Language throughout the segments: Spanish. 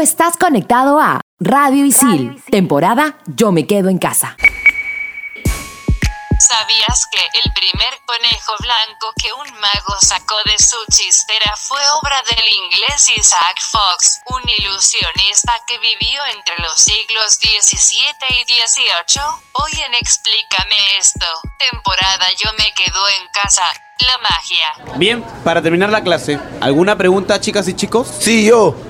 estás conectado a Radio Isil, temporada Yo me quedo en casa. ¿Sabías que el primer conejo blanco que un mago sacó de su chistera fue obra del inglés Isaac Fox, un ilusionista que vivió entre los siglos XVII y XVIII? Hoy en Explícame esto, temporada Yo me quedo en casa, la magia. Bien, para terminar la clase, ¿alguna pregunta chicas y chicos? Sí, yo.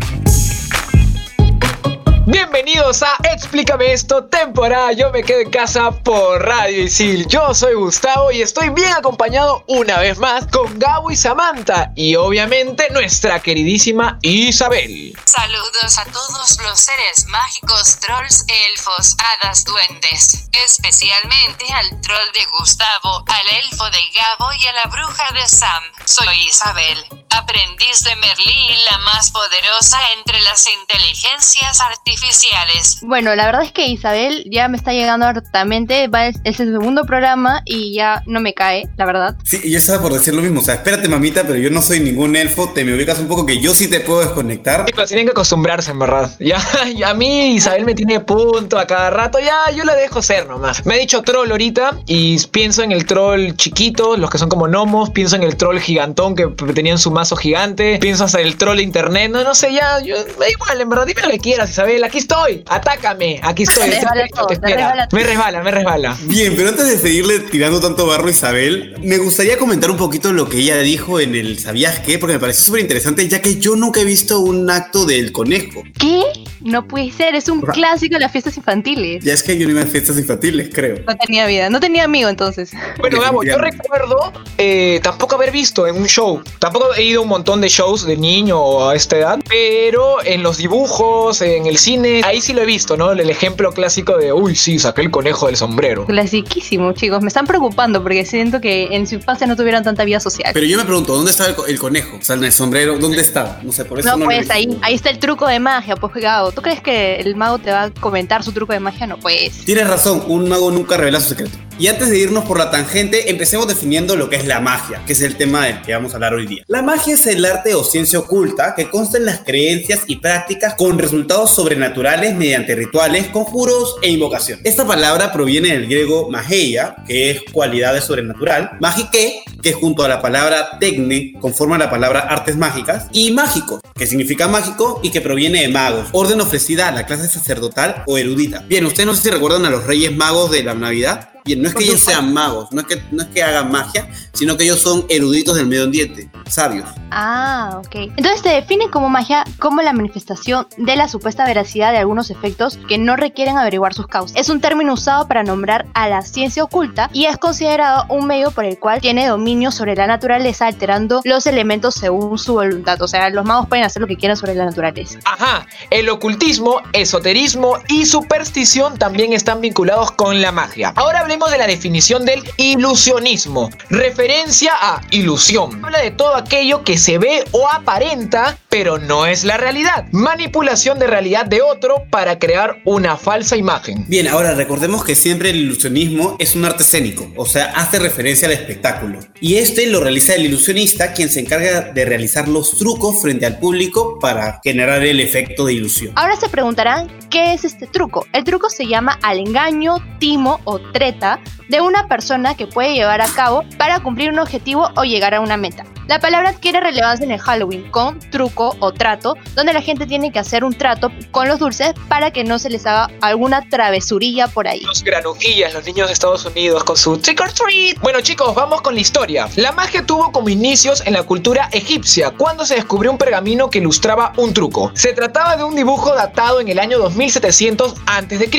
Thank you. Bienvenidos a Explícame esto, temporada Yo me quedo en casa por Radio Isil. Yo soy Gustavo y estoy bien acompañado una vez más con Gabo y Samantha y obviamente nuestra queridísima Isabel. Saludos a todos los seres mágicos, trolls, elfos, hadas, duendes. Especialmente al troll de Gustavo, al elfo de Gabo y a la bruja de Sam. Soy Isabel, aprendiz de Merlí, la más poderosa entre las inteligencias artificiales. Bueno, la verdad es que Isabel ya me está llegando hartamente. Va, es es el segundo programa y ya no me cae, la verdad. Sí, y yo estaba por decir lo mismo. O sea, espérate, mamita, pero yo no soy ningún elfo. Te me ubicas un poco que yo sí te puedo desconectar. Chicos, tienen que acostumbrarse, en verdad. Ya, ya a mí Isabel me tiene punto a cada rato. Ya, yo la dejo ser nomás. Me ha dicho troll ahorita y pienso en el troll chiquito, los que son como gnomos. Pienso en el troll gigantón que tenían su mazo gigante. Pienso hasta el troll de internet. No, no sé, ya, yo, me da igual, en verdad. Dime lo que quieras, Isabel. Aquí estoy. Atácame. Aquí estoy. Te resbala todo, te resbala. Me resbala, me resbala. Bien, pero antes de seguirle tirando tanto barro a Isabel, me gustaría comentar un poquito lo que ella dijo en el ¿Sabías qué? Porque me pareció súper interesante, ya que yo nunca he visto un acto del conejo. ¿Qué? No puede ser, es un clásico de las fiestas infantiles. Ya es que yo no iba a fiestas infantiles, creo. No tenía vida, no tenía amigo entonces. Bueno, Gabo, yo recuerdo eh, tampoco haber visto en un show. Tampoco he ido a un montón de shows de niño a esta edad, pero en los dibujos, en el cine, ahí sí lo he visto, ¿no? El ejemplo clásico de, uy, sí, saqué el conejo del sombrero. Clasiquísimo, chicos. Me están preocupando porque siento que en su infancia no tuvieron tanta vida social. Pero yo me pregunto, ¿dónde estaba el, co- el conejo? O sea, en el sombrero, ¿dónde estaba? No sé, por eso No, no, pues ahí, ahí está el truco de magia, pues Gabo. ¿Tú crees que el mago te va a comentar su truco de magia? No, pues. Tienes razón, un mago nunca revela su secreto. Y antes de irnos por la tangente, empecemos definiendo lo que es la magia, que es el tema del que vamos a hablar hoy día. La magia es el arte o ciencia oculta que consta en las creencias y prácticas con resultados sobrenaturales mediante rituales, conjuros e invocación. Esta palabra proviene del griego mageia, que es cualidades sobrenatural, magique, que junto a la palabra tecne conforma la palabra artes mágicas, y mágico, que significa mágico y que proviene de magos, orden ofrecida a la clase sacerdotal o erudita. Bien, ustedes no sé si recuerdan a los reyes magos de la Navidad. Bien, no es que ellos sean magos, no es que, no es que hagan magia, sino que ellos son eruditos del medio ambiente, sabios. Ah, ok. Entonces te definen como magia como la manifestación de la supuesta veracidad de algunos efectos que no requieren averiguar sus causas. Es un término usado para nombrar a la ciencia oculta y es considerado un medio por el cual tiene dominio sobre la naturaleza alterando los elementos según su voluntad. O sea, los magos pueden hacer lo que quieran sobre la naturaleza. Ajá, el ocultismo, esoterismo y superstición también están vinculados con la magia. Ahora hablemos de la definición del ilusionismo. Referencia a ilusión. Habla de todo aquello que se ve o aparenta, pero no es la realidad. Manipulación de realidad de otro para crear una falsa imagen. Bien, ahora recordemos que siempre el ilusionismo es un arte escénico, o sea, hace referencia al espectáculo. Y este lo realiza el ilusionista, quien se encarga de realizar los trucos frente al público para generar el efecto de ilusión. Ahora se preguntarán, ¿qué es este truco? El truco se llama al engaño, timo o treta de una persona que puede llevar a cabo para cumplir un objetivo o llegar a una meta. La palabra adquiere relevancia en el Halloween con truco o trato, donde la gente tiene que hacer un trato con los dulces para que no se les haga alguna travesurilla por ahí. Los granuquillas, los niños de Estados Unidos con su trick or treat. Bueno chicos, vamos con la historia. La magia tuvo como inicios en la cultura egipcia, cuando se descubrió un pergamino que ilustraba un truco. Se trataba de un dibujo datado en el año 2700 a.C.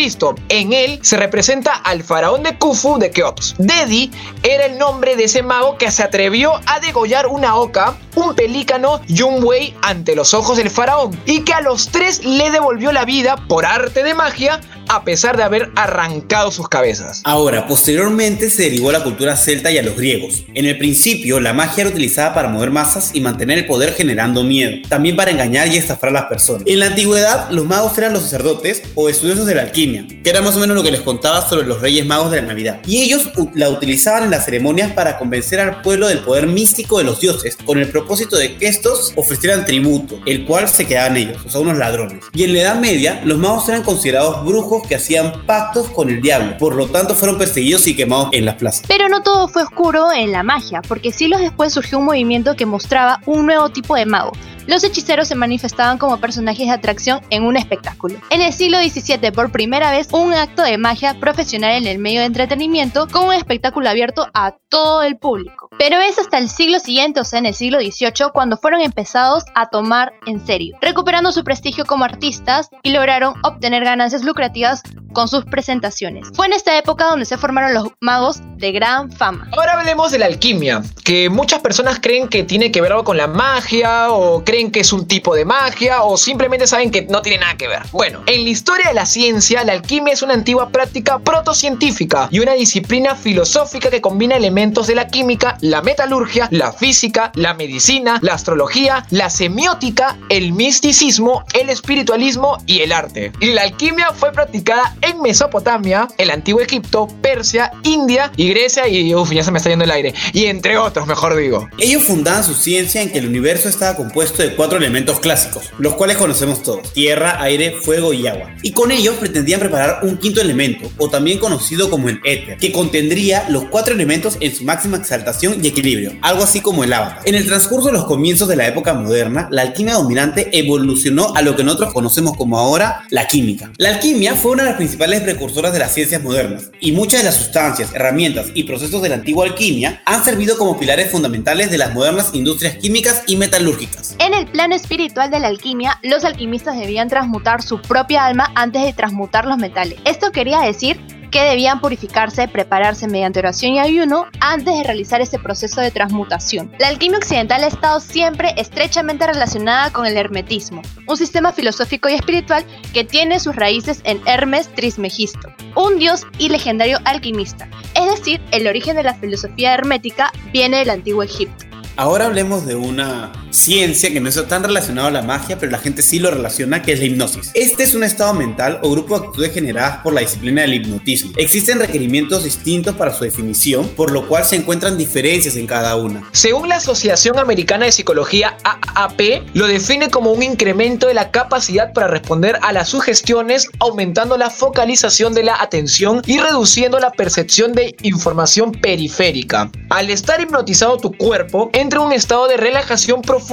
En él se representa al faraón de Khufu de Keops. Dedi era el nombre de ese mago que se atrevió a degollar una oca, un pelícano y un buey ante los ojos del faraón, y que a los tres le devolvió la vida por arte de magia a pesar de haber arrancado sus cabezas. Ahora, posteriormente se derivó a la cultura celta y a los griegos. En el principio, la magia era utilizada para mover masas y mantener el poder generando miedo, también para engañar y estafar a las personas. En la antigüedad, los magos eran los sacerdotes o estudiosos de la alquimia, que era más o menos lo que les contaba sobre los reyes magos de la Navidad. Y ellos la utilizaban en las ceremonias para convencer al pueblo del poder místico de los dioses, con el propósito de que estos ofrecieran tributo, el cual se quedaban ellos, o sea, unos ladrones. Y en la Edad Media, los magos eran considerados brujos que hacían pactos con el diablo, por lo tanto fueron perseguidos y quemados en las plazas. Pero no todo fue oscuro en la magia, porque siglos después surgió un movimiento que mostraba un nuevo tipo de mago, los hechiceros se manifestaban como personajes de atracción en un espectáculo. En el siglo XVII, por primera vez, un acto de magia profesional en el medio de entretenimiento con un espectáculo abierto a todo el público. Pero es hasta el siglo siguiente, o sea, en el siglo XVIII, cuando fueron empezados a tomar en serio, recuperando su prestigio como artistas y lograron obtener ganancias lucrativas con sus presentaciones. Fue en esta época donde se formaron los magos de gran fama. Ahora hablemos de la alquimia, que muchas personas creen que tiene que ver algo con la magia o creen que es un tipo de magia o simplemente saben que no tiene nada que ver. Bueno, en la historia de la ciencia, la alquimia es una antigua práctica protocientífica y una disciplina filosófica que combina elementos de la química, la metalurgia, la física, la medicina, la astrología, la semiótica, el misticismo, el espiritualismo y el arte. Y la alquimia fue practicada en Mesopotamia, el antiguo Egipto, Persia, India y Grecia y uff, ya se me está yendo el aire. Y entre otros, mejor digo. Ellos fundaban su ciencia en que el universo estaba compuesto de cuatro elementos clásicos, los cuales conocemos todos, tierra, aire, fuego y agua. Y con ellos pretendían preparar un quinto elemento, o también conocido como el éter, que contendría los cuatro elementos en su máxima exaltación y equilibrio, algo así como el avatar. En el transcurso de los comienzos de la época moderna, la alquimia dominante evolucionó a lo que nosotros conocemos como ahora la química. La alquimia fue una de las principales principales precursoras de las ciencias modernas, y muchas de las sustancias, herramientas y procesos de la antigua alquimia han servido como pilares fundamentales de las modernas industrias químicas y metalúrgicas. En el plano espiritual de la alquimia, los alquimistas debían transmutar su propia alma antes de transmutar los metales. Esto quería decir que debían purificarse, prepararse mediante oración y ayuno antes de realizar ese proceso de transmutación. La alquimia occidental ha estado siempre estrechamente relacionada con el hermetismo, un sistema filosófico y espiritual que tiene sus raíces en Hermes Trismegisto, un dios y legendario alquimista. Es decir, el origen de la filosofía hermética viene del antiguo Egipto. Ahora hablemos de una ciencia que no está tan relacionada a la magia, pero la gente sí lo relaciona, que es la hipnosis. Este es un estado mental o grupo de actitudes generadas por la disciplina del hipnotismo. Existen requerimientos distintos para su definición, por lo cual se encuentran diferencias en cada una. Según la Asociación Americana de Psicología AAP, lo define como un incremento de la capacidad para responder a las sugestiones, aumentando la focalización de la atención y reduciendo la percepción de información periférica. Al estar hipnotizado tu cuerpo, entra en un estado de relajación profunda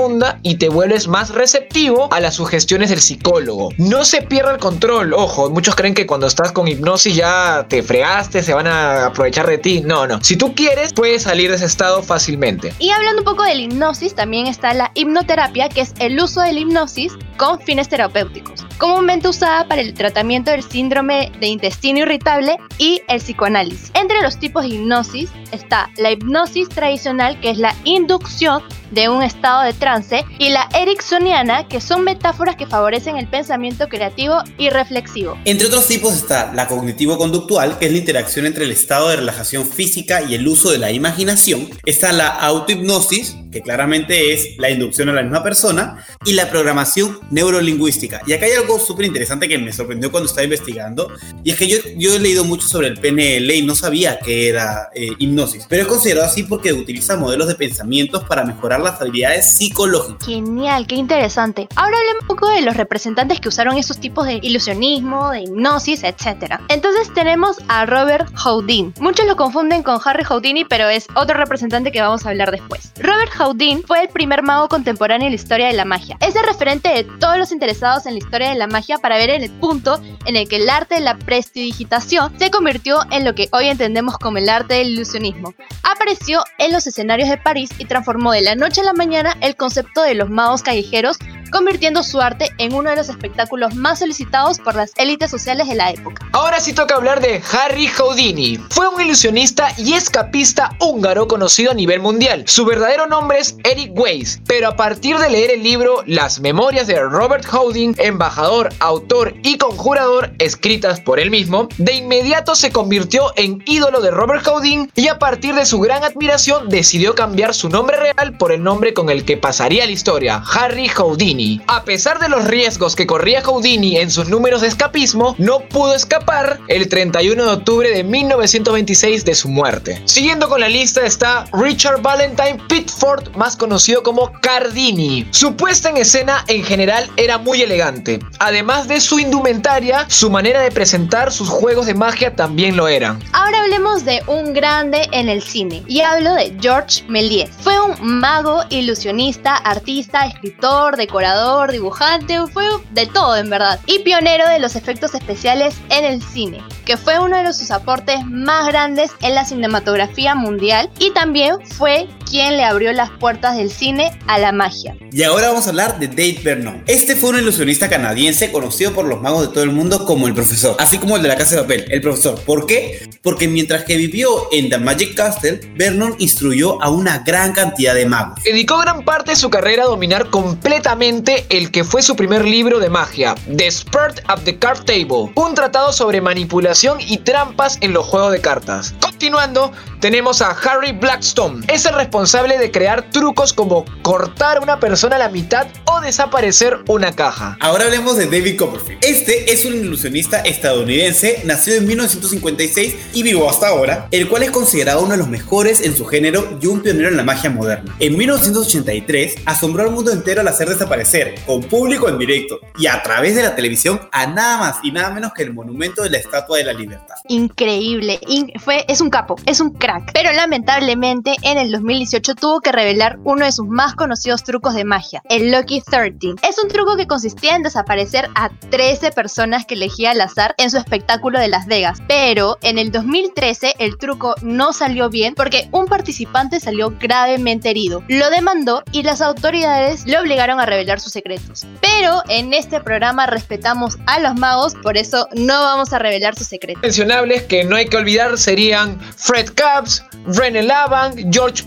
y te vuelves más receptivo a las sugestiones del psicólogo. No se pierda el control, ojo, muchos creen que cuando estás con hipnosis ya te fregaste, se van a aprovechar de ti. No, no. Si tú quieres, puedes salir de ese estado fácilmente. Y hablando un poco de la hipnosis, también está la hipnoterapia, que es el uso de la hipnosis con fines terapéuticos, comúnmente usada para el tratamiento del síndrome de intestino irritable y el psicoanálisis. Entre los tipos de hipnosis está la hipnosis tradicional, que es la inducción de un estado de trance, y la ericksoniana, que son metáforas que favorecen el pensamiento creativo y reflexivo. Entre otros tipos está la cognitivo-conductual, que es la interacción entre el estado de relajación física y el uso de la imaginación. Está la autohipnosis, que claramente es la inducción a la misma persona, y la programación neurolingüística. Y acá hay algo súper interesante que me sorprendió cuando estaba investigando, y es que yo, yo he leído mucho sobre el PNL y no sabía que era eh, hipnosis, pero es considerado así porque utiliza modelos de pensamientos para mejorar las habilidades psicológicas. Genial, qué interesante. Ahora hablemos un poco de los representantes que usaron esos tipos de ilusionismo, de hipnosis, etc. Entonces tenemos a Robert Houdin. Muchos lo confunden con Harry Houdini, pero es otro representante que vamos a hablar después. Robert Houdin fue el primer mago contemporáneo en la historia de la magia. Es el referente de todos los interesados en la historia de la magia para ver en el punto en el que el arte de la prestidigitación se convirtió en lo que hoy entendemos como el arte del ilusionismo. Apareció en los escenarios de París y transformó de la noche a la mañana el concepto de los magos callejeros convirtiendo su arte en uno de los espectáculos más solicitados por las élites sociales de la época. Ahora sí toca hablar de Harry Houdini. Fue un ilusionista y escapista húngaro conocido a nivel mundial. Su verdadero nombre es Eric Weiss, pero a partir de leer el libro Las Memorias de Robert Houdin, embajador, autor y conjurador, escritas por él mismo, de inmediato se convirtió en ídolo de Robert Houdin y a partir de su gran admiración decidió cambiar su nombre real por el nombre con el que pasaría la historia, Harry Houdini. A pesar de los riesgos que corría Houdini en sus números de escapismo, no pudo escapar el 31 de octubre de 1926 de su muerte. Siguiendo con la lista está Richard Valentine Pitford, más conocido como Cardini. Su puesta en escena en general era muy elegante. Además de su indumentaria, su manera de presentar sus juegos de magia también lo eran. Ahora hablemos de un grande en el cine y hablo de Georges Méliès. Fue un mago, ilusionista, artista, escritor, decorador dibujante, fue de todo en verdad. Y pionero de los efectos especiales en el cine, que fue uno de sus aportes más grandes en la cinematografía mundial y también fue quien le abrió las puertas del cine a la magia. Y ahora vamos a hablar de Dave Vernon. Este fue un ilusionista canadiense conocido por los magos de todo el mundo como el profesor, así como el de la casa de papel, el profesor. ¿Por qué? Porque mientras que vivió en The Magic Castle, Vernon instruyó a una gran cantidad de magos. Dedicó gran parte de su carrera a dominar completamente el que fue su primer libro de magia, The Spurt of the Card Table, un tratado sobre manipulación y trampas en los juegos de cartas. Continuando, tenemos a Harry Blackstone. Es el responsable de crear trucos como cortar a una persona a la mitad o desaparecer una caja. Ahora hablemos de David Copperfield. Este es un ilusionista estadounidense, nacido en 1956 y vivo hasta ahora, el cual es considerado uno de los mejores en su género y un pionero en la magia moderna. En 1983 asombró al mundo entero al hacer desaparecer, con público en directo y a través de la televisión, a nada más y nada menos que el monumento de la Estatua de la Libertad. Increíble, In- fue, es un capo, es un crack. Pero lamentablemente en el 2018 tuvo que revelar uno de sus más conocidos trucos de magia, el Lucky 13. Es un truco que consistía en desaparecer a 13 personas que elegía al azar en su espectáculo de Las Vegas. Pero en el 2013 el truco no salió bien porque un participante salió gravemente herido. Lo demandó y las autoridades le obligaron a revelar sus secretos. Pero en este programa respetamos a los magos, por eso no vamos a revelar sus secretos. Mencionables que no hay que olvidar serían Fred Caps, René Lavan, George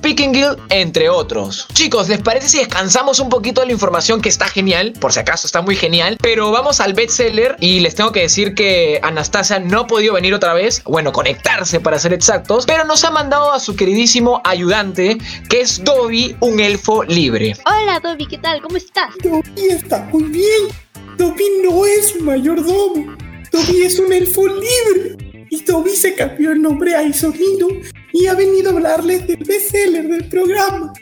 Entre otros. Chicos, ¿les parece si descansamos un poquito de la información que está genial? Por si acaso está muy genial. Pero vamos al bestseller y les tengo que decir que Anastasia no ha podido venir otra vez. Bueno, conectarse para ser exactos. Pero nos ha mandado a su queridísimo ayudante, que es Dobby, un elfo libre. Hola, Dobby, ¿qué tal? ¿Cómo estás? Dobby está muy bien. Dobby no es un mayordomo. Dobby es un elfo libre. Y Dobby se cambió el nombre a Isolino y ha venido a hablarles del bestseller del programa,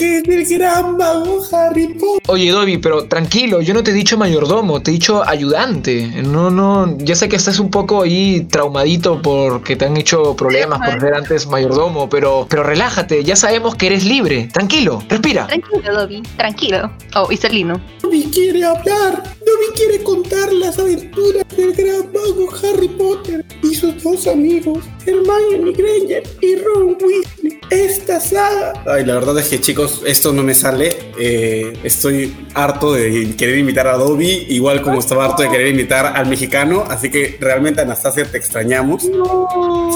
que es gran mago Harry Potter. Oye, Dobby, pero tranquilo, yo no te he dicho mayordomo, te he dicho ayudante. No, no, ya sé que estás un poco ahí traumadito porque te han hecho problemas por ser antes mayordomo, pero, pero relájate, ya sabemos que eres libre. Tranquilo, respira. Tranquilo, Dobby, tranquilo. Oh, Isolino. Dobby quiere hablar. Dobby quiere contar las aventuras del gran mago Harry Potter y sus dos amigos, Hermione Granger y Ron Weasley. Esta saga Ay, la verdad es que chicos, esto no me sale. Eh, estoy harto de querer imitar a Dobby, igual como estaba harto de querer imitar al mexicano. Así que realmente, Anastasia, te extrañamos.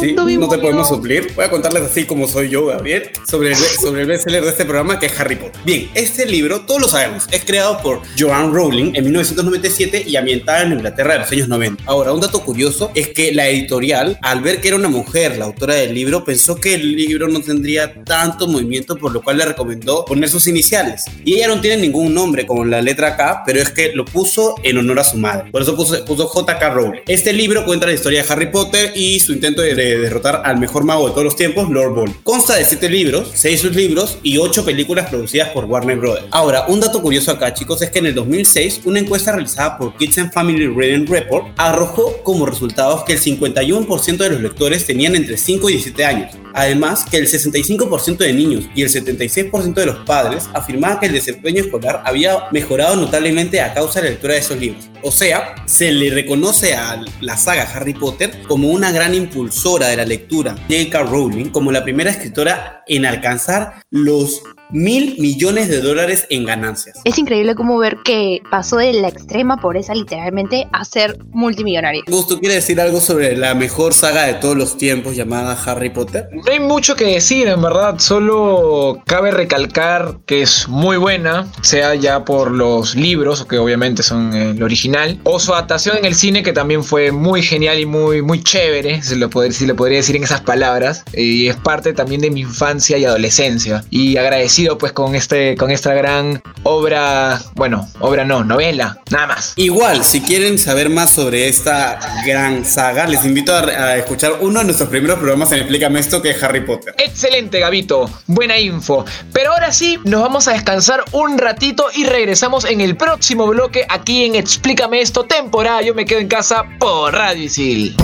Sí, no te podemos suplir. Voy a contarles así como soy yo, Gabriel, sobre el, sobre el bestseller de este programa que es Harry Potter. Bien, este libro, todos lo sabemos, es creado por Joanne Rowling en 1997 y ambientada en Inglaterra de los años 90. Ahora, un dato curioso es que la editorial, al ver que era una mujer, la autora del libro, pensó que el libro no tendría tanto movimiento, por lo cual le recomendó poner sus iniciales. Y ella no tiene ningún nombre con la letra K, pero es que lo puso en honor a su madre. Por eso puso, puso J.K. Rowling. Este libro cuenta la historia de Harry Potter y su intento de, de derrotar al mejor mago de todos los tiempos, Lord Voldemort. Consta de 7 libros, 6 sublibros y 8 películas producidas por Warner Brothers. Ahora, un dato curioso acá, chicos, es que en el 2006 una encuesta realizada por Kids and Family Reading Report arrojó como resultados que el 51% de los lectores tenían entre 5 y 17 años. Además, que el 65% de niños y el 76% de los padres afirmaban que el desempeño escolar había mejorado notablemente a causa de la lectura de esos libros. O sea, se le reconoce a la saga Harry Potter como una gran impulsora de la lectura. J.K. Rowling como la primera escritora en alcanzar los mil millones de dólares en ganancias. Es increíble como ver que pasó de la extrema pobreza literalmente a ser multimillonario. Gusto, ¿quiere decir algo sobre la mejor saga de todos los tiempos llamada Harry Potter? No hay mucho que decir, en verdad. Solo cabe recalcar que es muy buena, sea ya por los libros, que obviamente son el original, o su adaptación en el cine, que también fue muy genial y muy, muy chévere, si lo, podría, si le podría decir en esas palabras. Y es parte también de mi infancia y adolescencia. Y agradecido pues con este con esta gran obra, bueno, obra no, novela, nada más. Igual, si quieren saber más sobre esta gran saga, les invito a, a escuchar uno de nuestros primeros programas en Explícame esto que es Harry Potter. Excelente, Gabito. Buena info. Pero ahora sí, nos vamos a descansar un ratito y regresamos en el próximo bloque aquí en Explícame esto temporada. Yo me quedo en casa por Radio Isil.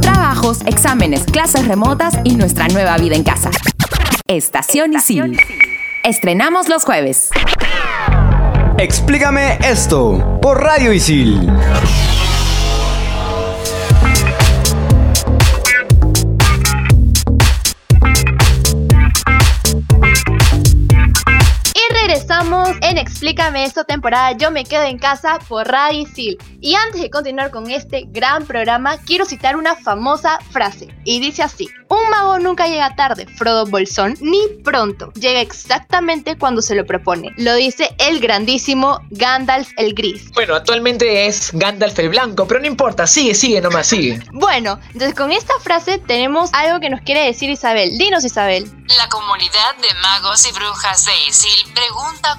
Trabajos, exámenes, clases remotas y nuestra nueva vida en casa. Estación Isil. Estrenamos los jueves. Explícame esto por Radio Isil. Regresamos en Explícame esto temporada Yo me quedo en casa por Radio Isil. Y antes de continuar con este gran programa, quiero citar una famosa frase. Y dice así: Un mago nunca llega tarde, Frodo Bolsón, ni pronto. Llega exactamente cuando se lo propone. Lo dice el grandísimo Gandalf el Gris. Bueno, actualmente es Gandalf el Blanco, pero no importa, sigue, sigue, nomás sigue. Bueno, entonces con esta frase tenemos algo que nos quiere decir Isabel. Dinos, Isabel. La comunidad de magos y brujas de Isil pregunta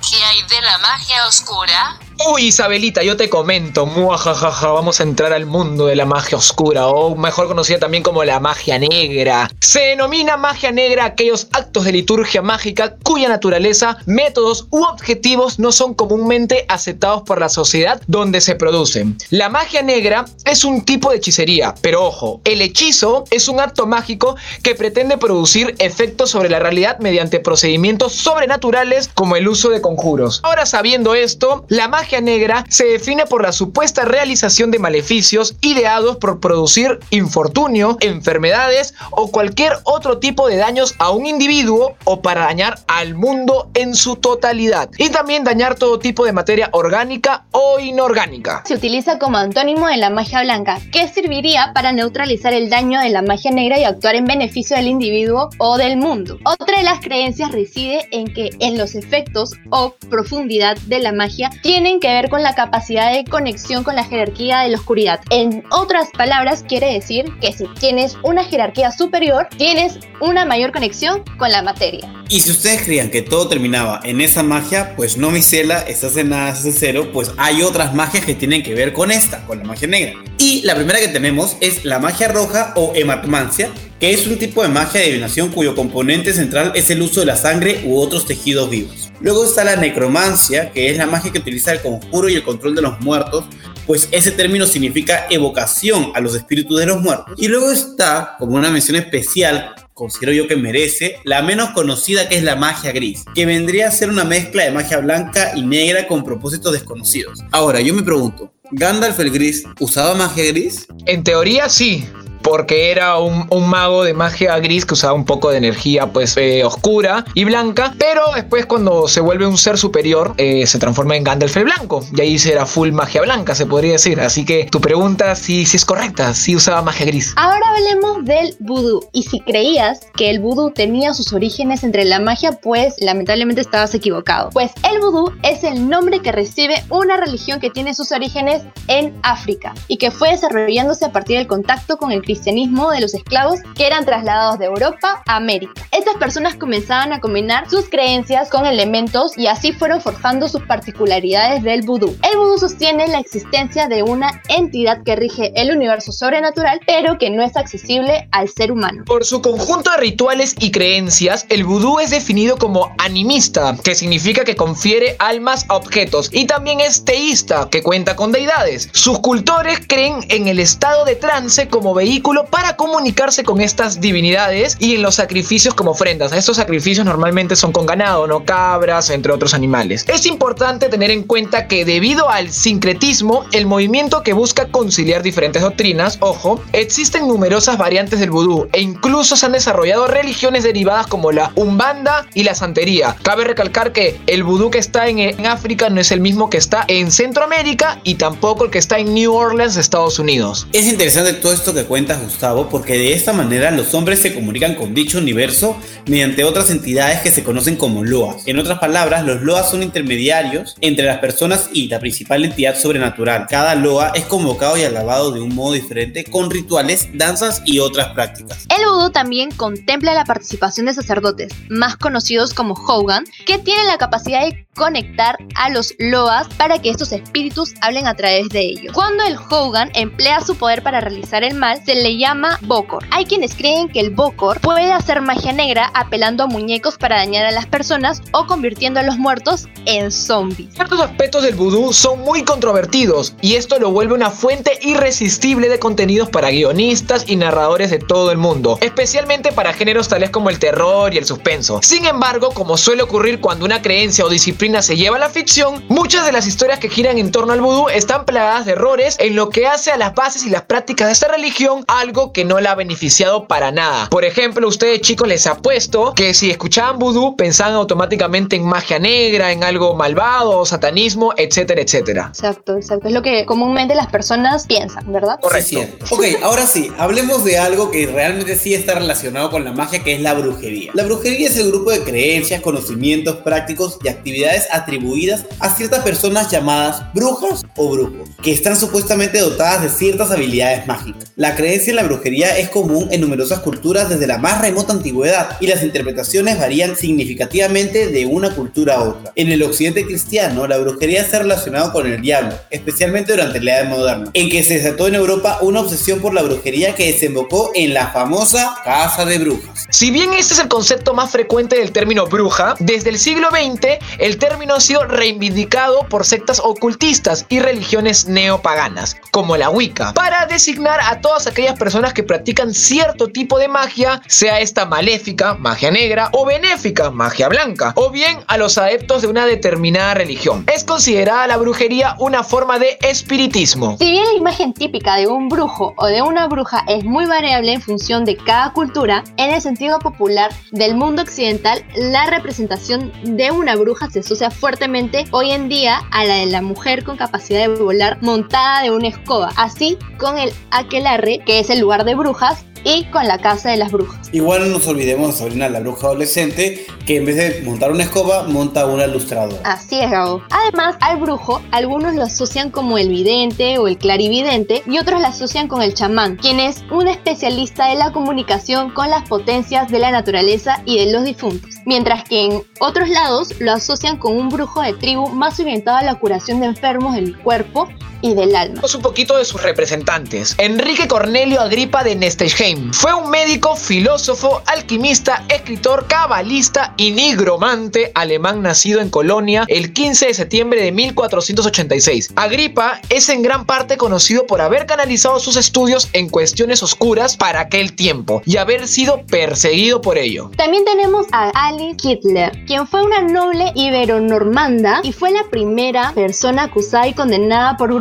qué hay de la magia oscura. Uy, Isabelita, yo te comento, muajajaja, vamos a entrar al mundo de la magia oscura, o mejor conocida también como la magia negra. Se denomina magia negra aquellos actos de liturgia mágica cuya naturaleza, métodos u objetivos no son comúnmente aceptados por la sociedad donde se producen. La magia negra es un tipo de hechicería, pero ojo, el hechizo es un acto mágico que pretende producir efectos sobre la realidad mediante procedimientos sobrenaturales como el uso de conjuros. Ahora sabiendo esto, la magia negra se define por la supuesta realización de maleficios ideados por producir infortunio, enfermedades o cualquier otro tipo de daños a un individuo o para dañar al mundo en su totalidad y también dañar todo tipo de materia orgánica o inorgánica. Se utiliza como antónimo de la magia blanca, que serviría para neutralizar el daño de la magia negra y actuar en beneficio del individuo o del mundo. Otra de las creencias reside en que en los efectos o profundidad de la magia tienen que ver con la capacidad de conexión con la jerarquía de la oscuridad. En otras palabras, quiere decir que si tienes una jerarquía superior, tienes una mayor conexión con la materia. Y si ustedes creían que todo terminaba en esa magia, pues no, mi cela, estás en nada, estás en cero, pues hay otras magias que tienen que ver con esta, con la magia negra. Y la primera que tenemos es la magia roja o hematomancia, que es un tipo de magia de adivinación cuyo componente central es el uso de la sangre u otros tejidos vivos. Luego está la necromancia, que es la magia que utiliza el conjuro y el control de los muertos, pues ese término significa evocación a los espíritus de los muertos. Y luego está, como una mención especial, considero yo que merece, la menos conocida que es la magia gris, que vendría a ser una mezcla de magia blanca y negra con propósitos desconocidos. Ahora, yo me pregunto, ¿Gandalf el gris usaba magia gris? En teoría sí, porque era un, un, mago de magia gris que usaba un poco de energía pues eh, oscura y blanca, pero después cuando se vuelve un ser superior eh, se transforma en Gandalf el Blanco y ahí será full magia blanca se podría decir, así que tu pregunta sí, sí es correcta, sí usaba magia gris. Ahora hablemos del vudú y si creías que el vudú tenía sus orígenes entre la magia pues lamentablemente estabas equivocado, pues el vudú es el nombre que recibe una religión que tiene sus orígenes en África y que fue desarrollándose a partir del contacto con el cristianismo de los esclavos que eran trasladados de Europa a América. Estas personas comenzaban a combinar sus creencias con elementos y así fueron forjando sus particularidades del vudú. El vudú sostiene la existencia de una entidad que rige el universo sobrenatural, pero que no es accesible al ser humano. Por su conjunto de rituales y creencias, el vudú es definido como animista, que significa que confiere almas a objetos, y también es teísta, que cuenta con deidades. Sus cultores creen en el estado de trance como vehículo para comunicarse con estas divinidades y en los sacrificios como ofrendas. Estos sacrificios normalmente son con ganado, no cabras, entre otros animales. Es importante tener en cuenta que debido al sincretismo, el movimiento que busca conciliar diferentes doctrinas, ojo, existen numerosas variantes del vudú e incluso se han desarrollado religiones derivadas como la umbanda y la santería. Cabe recalcar que el vudú que está en, en África no es el mismo que está en Centroamérica y tampoco el que está en New Orleans, Estados Unidos. Es interesante todo esto que Gustavo, porque de esta manera los hombres se comunican con dicho universo mediante otras entidades que se conocen como loas. En otras palabras, los loas son intermediarios entre las personas y la principal entidad sobrenatural. Cada loa es convocado y alabado de un modo diferente con rituales, danzas y otras prácticas. El vudú también contempla la participación de sacerdotes, más conocidos como Hogan, que tienen la capacidad de conectar a los loas para que estos espíritus hablen a través de ellos. Cuando el Hogan emplea su poder para realizar el mal, se le llama Bokor. Hay quienes creen que el Bokor puede hacer magia negra apelando a muñecos para dañar a las personas o convirtiendo a los muertos en zombies. Ciertos aspectos del vudú son muy controvertidos y esto lo vuelve una fuente irresistible de contenidos para guionistas y narradores de todo el mundo, especialmente para géneros tales como el terror y el suspenso. Sin embargo, como suele ocurrir cuando una creencia o disciplina se lleva a la ficción, muchas de las historias que giran en torno al vudú están plagadas de errores en lo que hace a las bases y las prácticas de esta religión algo que no la ha beneficiado para nada. Por ejemplo, ustedes chicos les apuesto que si escuchaban vudú pensaban automáticamente en magia negra, en algo malvado, satanismo, etcétera, etcétera. Exacto, exacto. Es lo que comúnmente las personas piensan, ¿verdad? Correcto. Ok, ahora sí, hablemos de algo que realmente sí está relacionado con la magia, que es la brujería. La brujería es el grupo de creencias, conocimientos prácticos y actividades atribuidas a ciertas personas llamadas brujas o brujos, que están supuestamente dotadas de ciertas habilidades mágicas. La creencia en la brujería es común en numerosas culturas desde la más remota antigüedad y las interpretaciones varían significativamente de una cultura a otra. En el occidente cristiano, la brujería está relacionada con el diablo, especialmente durante la Edad Moderna, en que se desató en Europa una obsesión por la brujería que desembocó en la famosa Casa de Brujas. Si bien este es el concepto más frecuente del término bruja, desde el siglo XX el término ha sido reivindicado por sectas ocultistas y religiones neopaganas, como la Wicca, para designar a todas aquellas personas que practican cierto tipo de magia, sea esta maléfica, magia negra, o benéfica, magia blanca, o bien a los adeptos de una determinada religión. Es considerada la brujería una forma de espiritismo. Si bien la imagen típica de un brujo o de una bruja es muy variable en función de cada cultura, en el sentido popular del mundo occidental, la representación de una bruja se asocia fuertemente hoy en día a la de la mujer con capacidad de volar montada de una escoba, así con el aquelarre, que es el lugar de brujas, y con la casa de las brujas. Igual no nos olvidemos de Sabrina la bruja adolescente, que en vez de montar una escoba, monta una ilustradora. Así es, Gabo. Además, al brujo, algunos lo asocian como el vidente o el clarividente y otros lo asocian con el chamán, quien es un especialista de la comunicación con las potencias de la naturaleza y de los difuntos. Mientras que en otros lados lo asocian con un brujo de tribu más orientado a la curación de enfermos del cuerpo y del alma. Un poquito de sus representantes. Enrique Cornelio Agripa de Nestesheim fue un médico, filósofo, alquimista, escritor, cabalista y nigromante alemán nacido en Colonia el 15 de septiembre de 1486. Agripa es en gran parte conocido por haber canalizado sus estudios en cuestiones oscuras para aquel tiempo y haber sido perseguido por ello. También tenemos a Alice Hitler, quien fue una noble ibero-normanda y fue la primera persona acusada y condenada por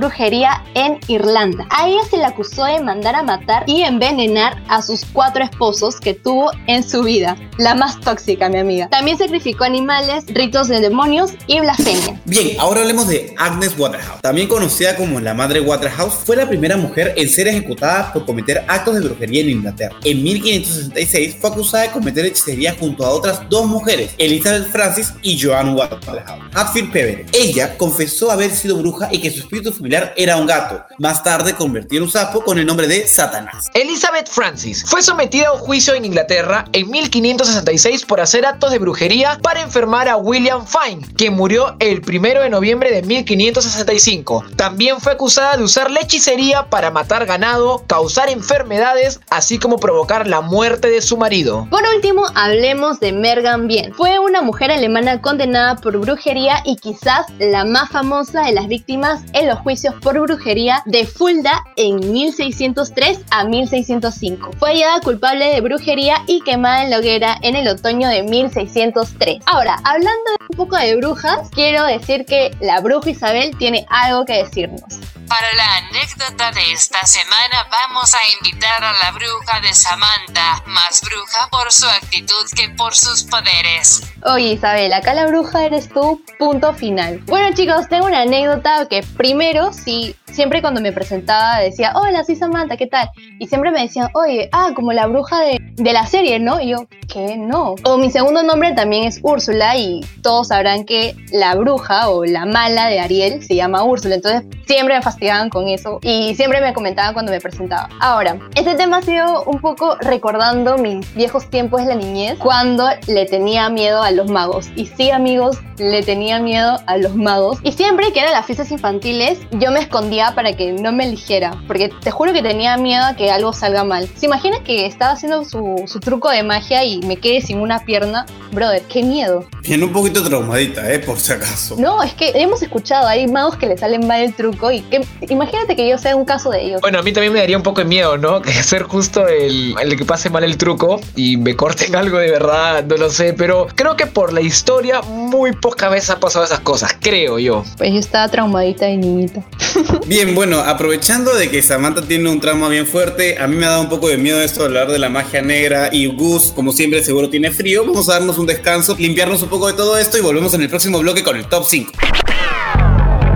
en Irlanda. A ella se le acusó de mandar a matar y envenenar a sus cuatro esposos que tuvo en su vida. La más tóxica, mi amiga. También sacrificó animales, ritos de demonios y blasfemia. Bien, ahora hablemos de Agnes Waterhouse. También conocida como la Madre Waterhouse, fue la primera mujer en ser ejecutada por cometer actos de brujería en Inglaterra. En 1566 fue acusada de cometer hechicería junto a otras dos mujeres, Elizabeth Francis y Joan Waterhouse. Hatfield Pevere. Ella confesó haber sido bruja y que su espíritu familiar era un gato. Más tarde convirtió en un sapo con el nombre de Satanás. Elizabeth Francis fue sometida a un juicio en Inglaterra en 1566 por hacer actos de brujería para enfermar a William Fine, quien murió el 1 de noviembre de 1565. También fue acusada de usar la hechicería para matar ganado, causar enfermedades, así como provocar la muerte de su marido. Por último, hablemos de Mergan Bien. Fue una mujer alemana condenada por brujería y quizás la más famosa de las víctimas en los juicios por brujería de Fulda en 1603 a 1605. Fue hallada culpable de brujería y quemada en la hoguera en el otoño de 1603. Ahora, hablando de un poco de brujas, quiero decir que la bruja Isabel tiene algo que decirnos. Para la anécdota de esta semana vamos a invitar a la bruja de Samantha, más bruja por su actitud que por sus poderes. Oye Isabel, acá la bruja eres tú, punto final. Bueno chicos, tengo una anécdota que primero sí, siempre cuando me presentaba decía, hola, soy Samantha, ¿qué tal? Y siempre me decían, oye, ah, como la bruja de, de la serie, ¿no? Y yo, ¿qué? No. O mi segundo nombre también es Úrsula y todos sabrán que la bruja o la mala de Ariel se llama Úrsula, entonces siempre me fastidiaban con eso y siempre me comentaban cuando me presentaba. Ahora, este tema ha sido un poco recordando mis viejos tiempos de la niñez cuando le tenía miedo a los magos. Y sí, amigos, le tenía miedo a los magos. Y siempre que eran las fiestas infantiles, yo me escondía para que no me eligiera, porque te juro que tenía miedo a que algo salga mal. ¿Se imagina que estaba haciendo su, su truco de magia y me quedé sin una pierna? Brother, qué miedo. Bien un poquito traumadita, eh, por si acaso. No, es que hemos escuchado, hay magos que le salen mal el truco y que imagínate que yo sea un caso de ellos. Bueno, a mí también me daría un poco de miedo, ¿no? Que ser justo el, el que pase mal el truco y me corten algo de verdad, no lo sé, pero creo que por la historia muy pocas veces han pasado esas cosas, creo yo. Pues yo estaba traumadita de niñita. Bien, bueno, aprovechando de que Samantha tiene un trauma bien fuerte, a mí me ha dado un poco de miedo esto de hablar de la magia negra y Gus, como siempre, seguro tiene frío. Vamos a darnos un descanso, limpiarnos un poco de todo esto y volvemos en el próximo bloque con el top 5.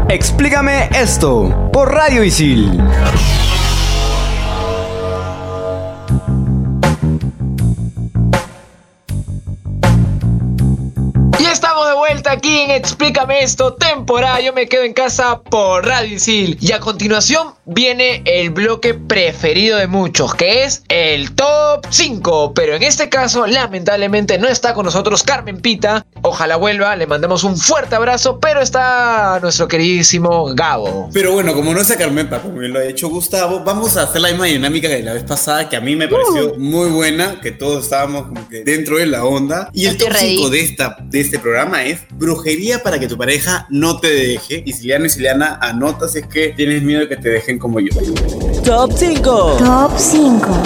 Explícame esto por Radio Isil. Aquí en Explícame esto, temporada Yo me quedo en casa por Radio Isil. Y a continuación viene el bloque preferido de muchos, que es el top 5. Pero en este caso, lamentablemente, no está con nosotros Carmen Pita. Ojalá vuelva, le mandamos un fuerte abrazo, pero está nuestro queridísimo Gabo. Pero bueno, como no está Carmen, como bien lo ha hecho Gustavo, vamos a hacer la misma dinámica que la vez pasada, que a mí me pareció muy buena, que todos estábamos como que dentro de la onda. Y el Estoy top ready. 5 de, esta, de este programa es brujería para que tu pareja no te deje. Y Siliana y Siliana, anota si es que tienes miedo de que te dejen como yo. Top 5. Top 5.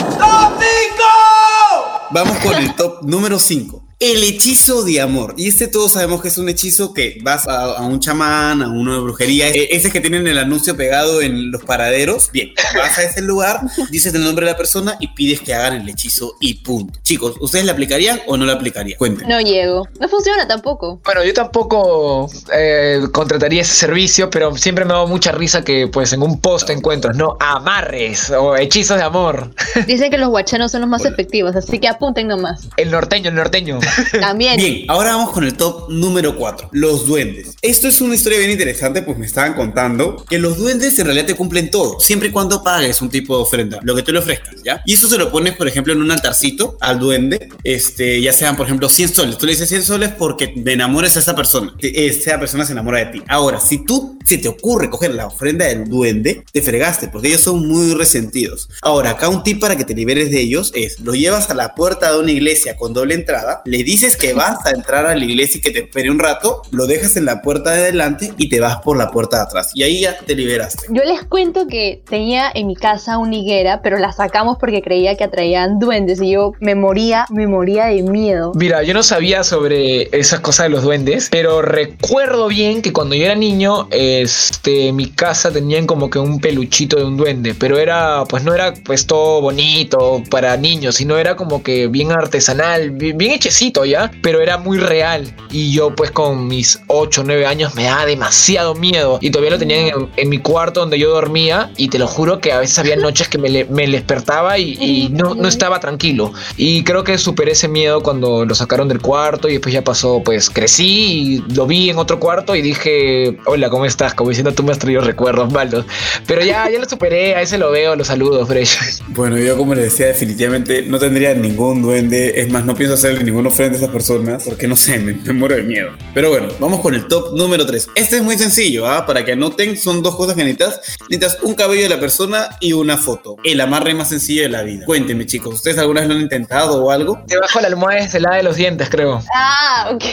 Vamos con el top número 5. El hechizo de amor. Y este todos sabemos que es un hechizo que vas a, a un chamán, a uno de brujería. e- Ese que tienen el anuncio pegado en los paraderos. Bien, vas a ese lugar, dices el nombre de la persona y pides que hagan el hechizo y punto. Chicos, ¿ustedes le aplicarían o no le aplicarían? Cuenten. No llego. No funciona tampoco. Bueno, yo tampoco eh, contrataría ese servicio, pero siempre me ha dado mucha risa que pues en un post encuentros, ¿no? Amarres o hechizos de amor. Dicen que los guachanos son los más efectivos, así que apunten nomás. El norteño, el norteño. También. Bien, ahora vamos con el top número 4, los duendes. Esto es una historia bien interesante, pues me estaban contando que los duendes en realidad te cumplen todo, siempre y cuando pagues un tipo de ofrenda, lo que tú le ofrezcas, ¿ya? Y eso se lo pones, por ejemplo, en un altarcito al duende, este, ya sean, por ejemplo, 100 soles. Tú le dices 100 soles porque te enamores a esa persona, que esa persona se enamora de ti. Ahora, si tú se te ocurre coger la ofrenda del duende, te fregaste, porque ellos son muy resentidos. Ahora, acá un tip para que te liberes de ellos es, lo llevas a la puerta de una iglesia con doble entrada, le dices que vas a entrar a la iglesia y que te espere un rato, lo dejas en la puerta de adelante y te vas por la puerta de atrás. Y ahí ya te liberaste. Yo les cuento que tenía en mi casa una higuera, pero la sacamos porque creía que atraían duendes y yo me moría, me moría de miedo. Mira, yo no sabía sobre esas cosas de los duendes, pero recuerdo bien que cuando yo era niño, este, mi casa tenían como que un peluchito de un duende, pero era, pues no era pues todo bonito para niños, sino era como que bien artesanal, bien, bien hechecito chiquito ya, pero era muy real. Y yo pues con mis 8 o 9 años me daba demasiado miedo. Y todavía lo tenía en, en mi cuarto donde yo dormía. Y te lo juro que a veces había noches que me, le- me despertaba y, y no, no estaba tranquilo. Y creo que superé ese miedo cuando lo sacaron del cuarto y después ya pasó, pues crecí y lo vi en otro cuarto y dije, hola, ¿cómo estás? Como diciendo, tú me has traído recuerdos malos. Pero ya, ya lo superé, a ese lo veo, lo saludo, Fresh. Bueno, yo como les decía, definitivamente no tendría ningún duende. Es más, no pienso hacerle ninguna ofrenda a esas personas porque no sé, me, me muero de miedo. Pero bueno, vamos con el top número 3. Este es muy sencillo, ¿ah? Para que anoten, son dos cosas que necesitas. Necesitas un cabello de la persona y una foto. El amarre más sencillo de la vida. Cuéntenme, chicos, ¿ustedes alguna vez lo han intentado o algo? Debajo de la almohada es el lado de los dientes, creo. Ah, ok.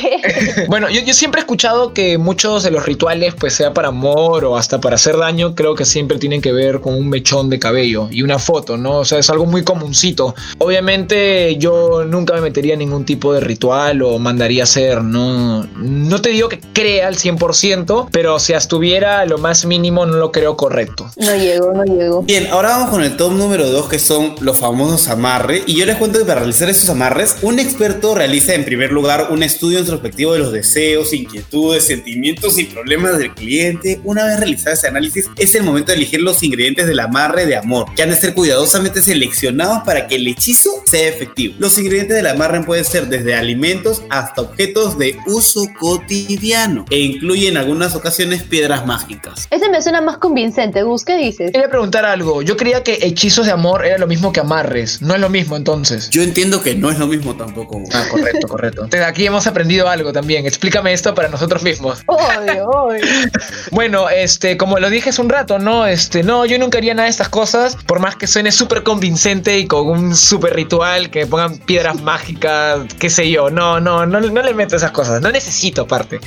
Bueno, yo, yo siempre he escuchado que muchos de los rituales, pues sea para amor o hasta para hacer daño, creo que siempre tienen que ver con un mechón de cabello y una foto, ¿no? O sea, es algo muy comuncito. Obviamente yo nunca me metería en ningún tipo de ritual o mandaría hacer, ¿no? No te digo que crea al 100%, pero si estuviera lo más mínimo no lo creo correcto. No llego, no llego. Bien, ahora vamos con el top número 2, que son los famosos amarres. Y yo les cuento que para realizar estos amarres, un experto realiza en primer lugar un estudio introspectivo de los deseos, inquietudes, sentimientos y problemas del cliente. Una vez realizado ese análisis, es el momento de elegir los ingredientes del amarre de amor, que han de ser cuidadosamente seleccionados para que el hechizo sea efectivo. Los ingredientes del amarre pueden ser desde alimentos hasta objetos de uso cotidiano e incluyen en algunas ocasiones piedras mágicas. Ese me suena más convincente, Gus, ¿qué dices? Quería preguntar algo. Yo creía que hechizos de amor era lo mismo que amarres. No es lo mismo entonces. Yo entiendo que no es lo mismo tampoco. Ah, correcto, correcto. Entonces aquí hemos aprendido algo también. Explícame esto para nosotros mismos. Obvio, obvio. Bueno, este, como lo dije hace un rato, ¿no? Este, no, yo nunca haría nada de estas cosas, por más que suene súper convincente y con un súper ritual, que me pongan piedras mágicas, qué sé yo. No, no, no, no le meto esas cosas. No necesito aparte.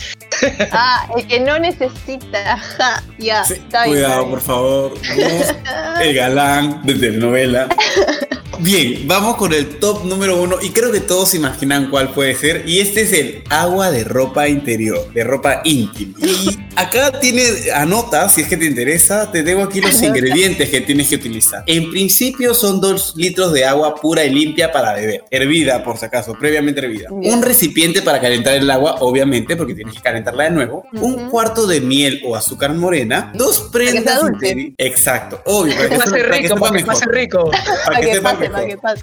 Ah, el que no necesita. Ja, ya, está bien. está Cuidado, bien. por favor. El galán de telenovela. Bien, vamos con el top número uno y creo que todos se imaginan cuál puede ser y este es el agua de ropa interior, de ropa íntima. Y acá tienes, anota si es que te interesa, te tengo aquí los ingredientes que tienes que utilizar. En principio son dos litros de agua pura y limpia para beber, hervida por si acaso, previamente hervida. Un recipiente para calentar el agua, obviamente, porque tienes que calentarla de nuevo. Un cuarto de miel o azúcar morena, dos prendas interiores. Exacto, obvio. para que para que rico, sepa para que pase rico. Para que que sepa pase, mejor. para que pase.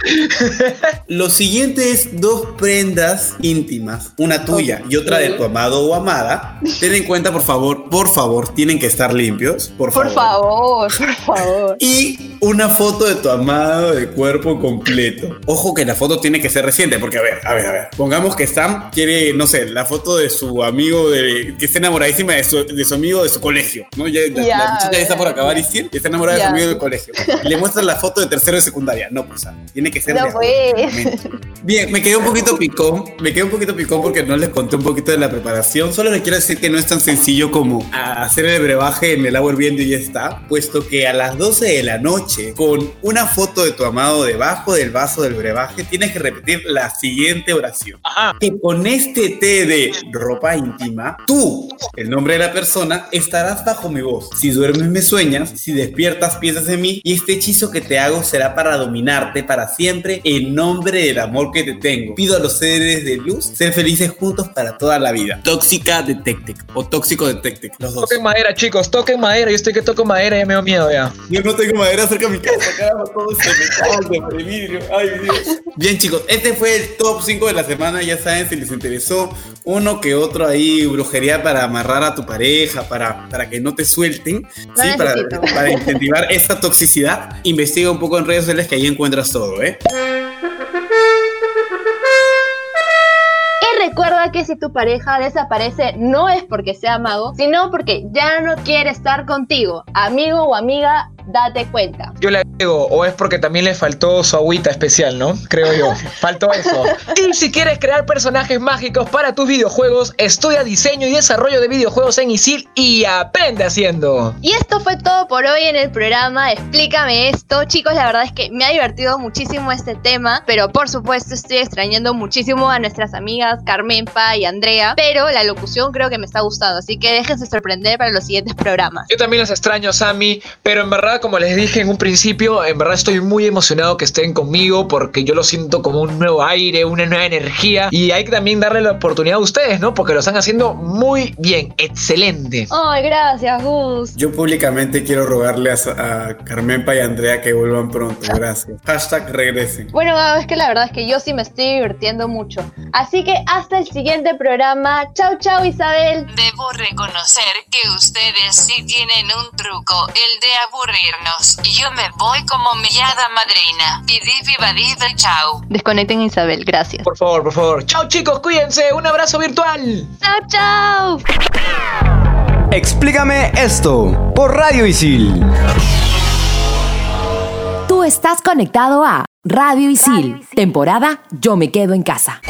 Lo siguiente es dos prendas íntimas, una tuya y otra de tu amado o amada. Ten en cuenta, por favor, por favor, tienen que estar limpios, por favor. Por favor, por favor. Y una foto de tu amado de cuerpo completo. Ojo que la foto tiene que ser reciente, porque a ver, a ver, a ver. Pongamos que Sam quiere, no sé, la foto de su amigo de, que está enamoradísima de su, de su amigo de su colegio, ¿no? Ya, la- Ya, la muchacha ya está por acabar y sí, y está enamorada de Ya. su amigo del colegio. Y le muestras la foto de tercero de secundaria. No, pues, Sam, tiene que ser No, de pues. Bien, me quedé un poquito picón, me quedé un poquito picón porque no les conté un poquito de la preparación. Solo les quiero decir que no es tan sencillo como a- hacer el brebaje en el agua hirviendo y ya está, puesto que a las 12 de la noche, con una foto de tu amado debajo del vaso del brebaje, tienes que repetir la siguiente oración. Que con este té de ropa íntima, tú, el nombre de la persona, estarás bajo mi voz. Si duermes me sueñas, si despiertas piensas en mí y este hechizo que te hago será para dominarte para siempre en nombre del amor que te tengo. Pido a los seres de luz ser felices juntos para toda la vida. Tóxica Detective o Tóxico Detective, los dos. Toquen madera, chicos, toquen madera. Yo estoy que toco madera y ya me da miedo ya. Yo no tengo madera cerca de mi casa, caramba, todo es de metal, de vidrio. Ay, Dios. Bien, chicos, este fue el top 5 de la semana. Ya saben, si les interesó uno que otro ahí, brujería para amarrar a tu pareja, para, para que no te suelten, ¿sí? para, para incentivar esta toxicidad. Investiga un poco en redes sociales que ahí encuentras todo, ¿eh? Que si tu pareja desaparece no es porque sea mago, sino porque ya no quiere estar contigo. Amigo o amiga, date cuenta. Yo le agrego, o es porque también le faltó su agüita especial, ¿no? Creo yo. Faltó eso. Y si quieres crear personajes mágicos para tus videojuegos, estudia diseño y desarrollo de videojuegos en ISIL y aprende haciendo. Y esto fue todo por hoy en el programa Explícame esto. Chicos, la verdad es que me ha divertido muchísimo este tema, pero por supuesto estoy extrañando muchísimo a nuestras amigas Y Andrea, pero la locución creo que me está gustando, así que déjense sorprender para los siguientes programas. Yo también los extraño, Sammy, pero en verdad verdad, como les dije en un principio, en verdad estoy muy emocionado que estén conmigo porque yo lo siento como un nuevo aire, una nueva energía y hay que también darle la oportunidad a ustedes, ¿no? Porque lo están haciendo muy bien, excelente. Ay, gracias, Gus. Yo públicamente quiero rogarle a, a Carmenpa y a Andrea que vuelvan pronto. Gracias. Hashtag regresen. Bueno, es que la verdad es que yo sí me estoy divirtiendo mucho. Así que hasta el siguiente programa. Chau, chau, Isabel. Debo reconocer que ustedes sí tienen un truco, el de aburrirnos. Yo me voy como mellada madrina. Y viva diva chau. Desconecten a Isabel, gracias. Por favor, por favor. Chao chicos, cuídense. Un abrazo virtual. Chau, chau. Explícame esto por Radio Isil. Tú estás conectado a Radio Isil, temporada Yo me quedo en casa.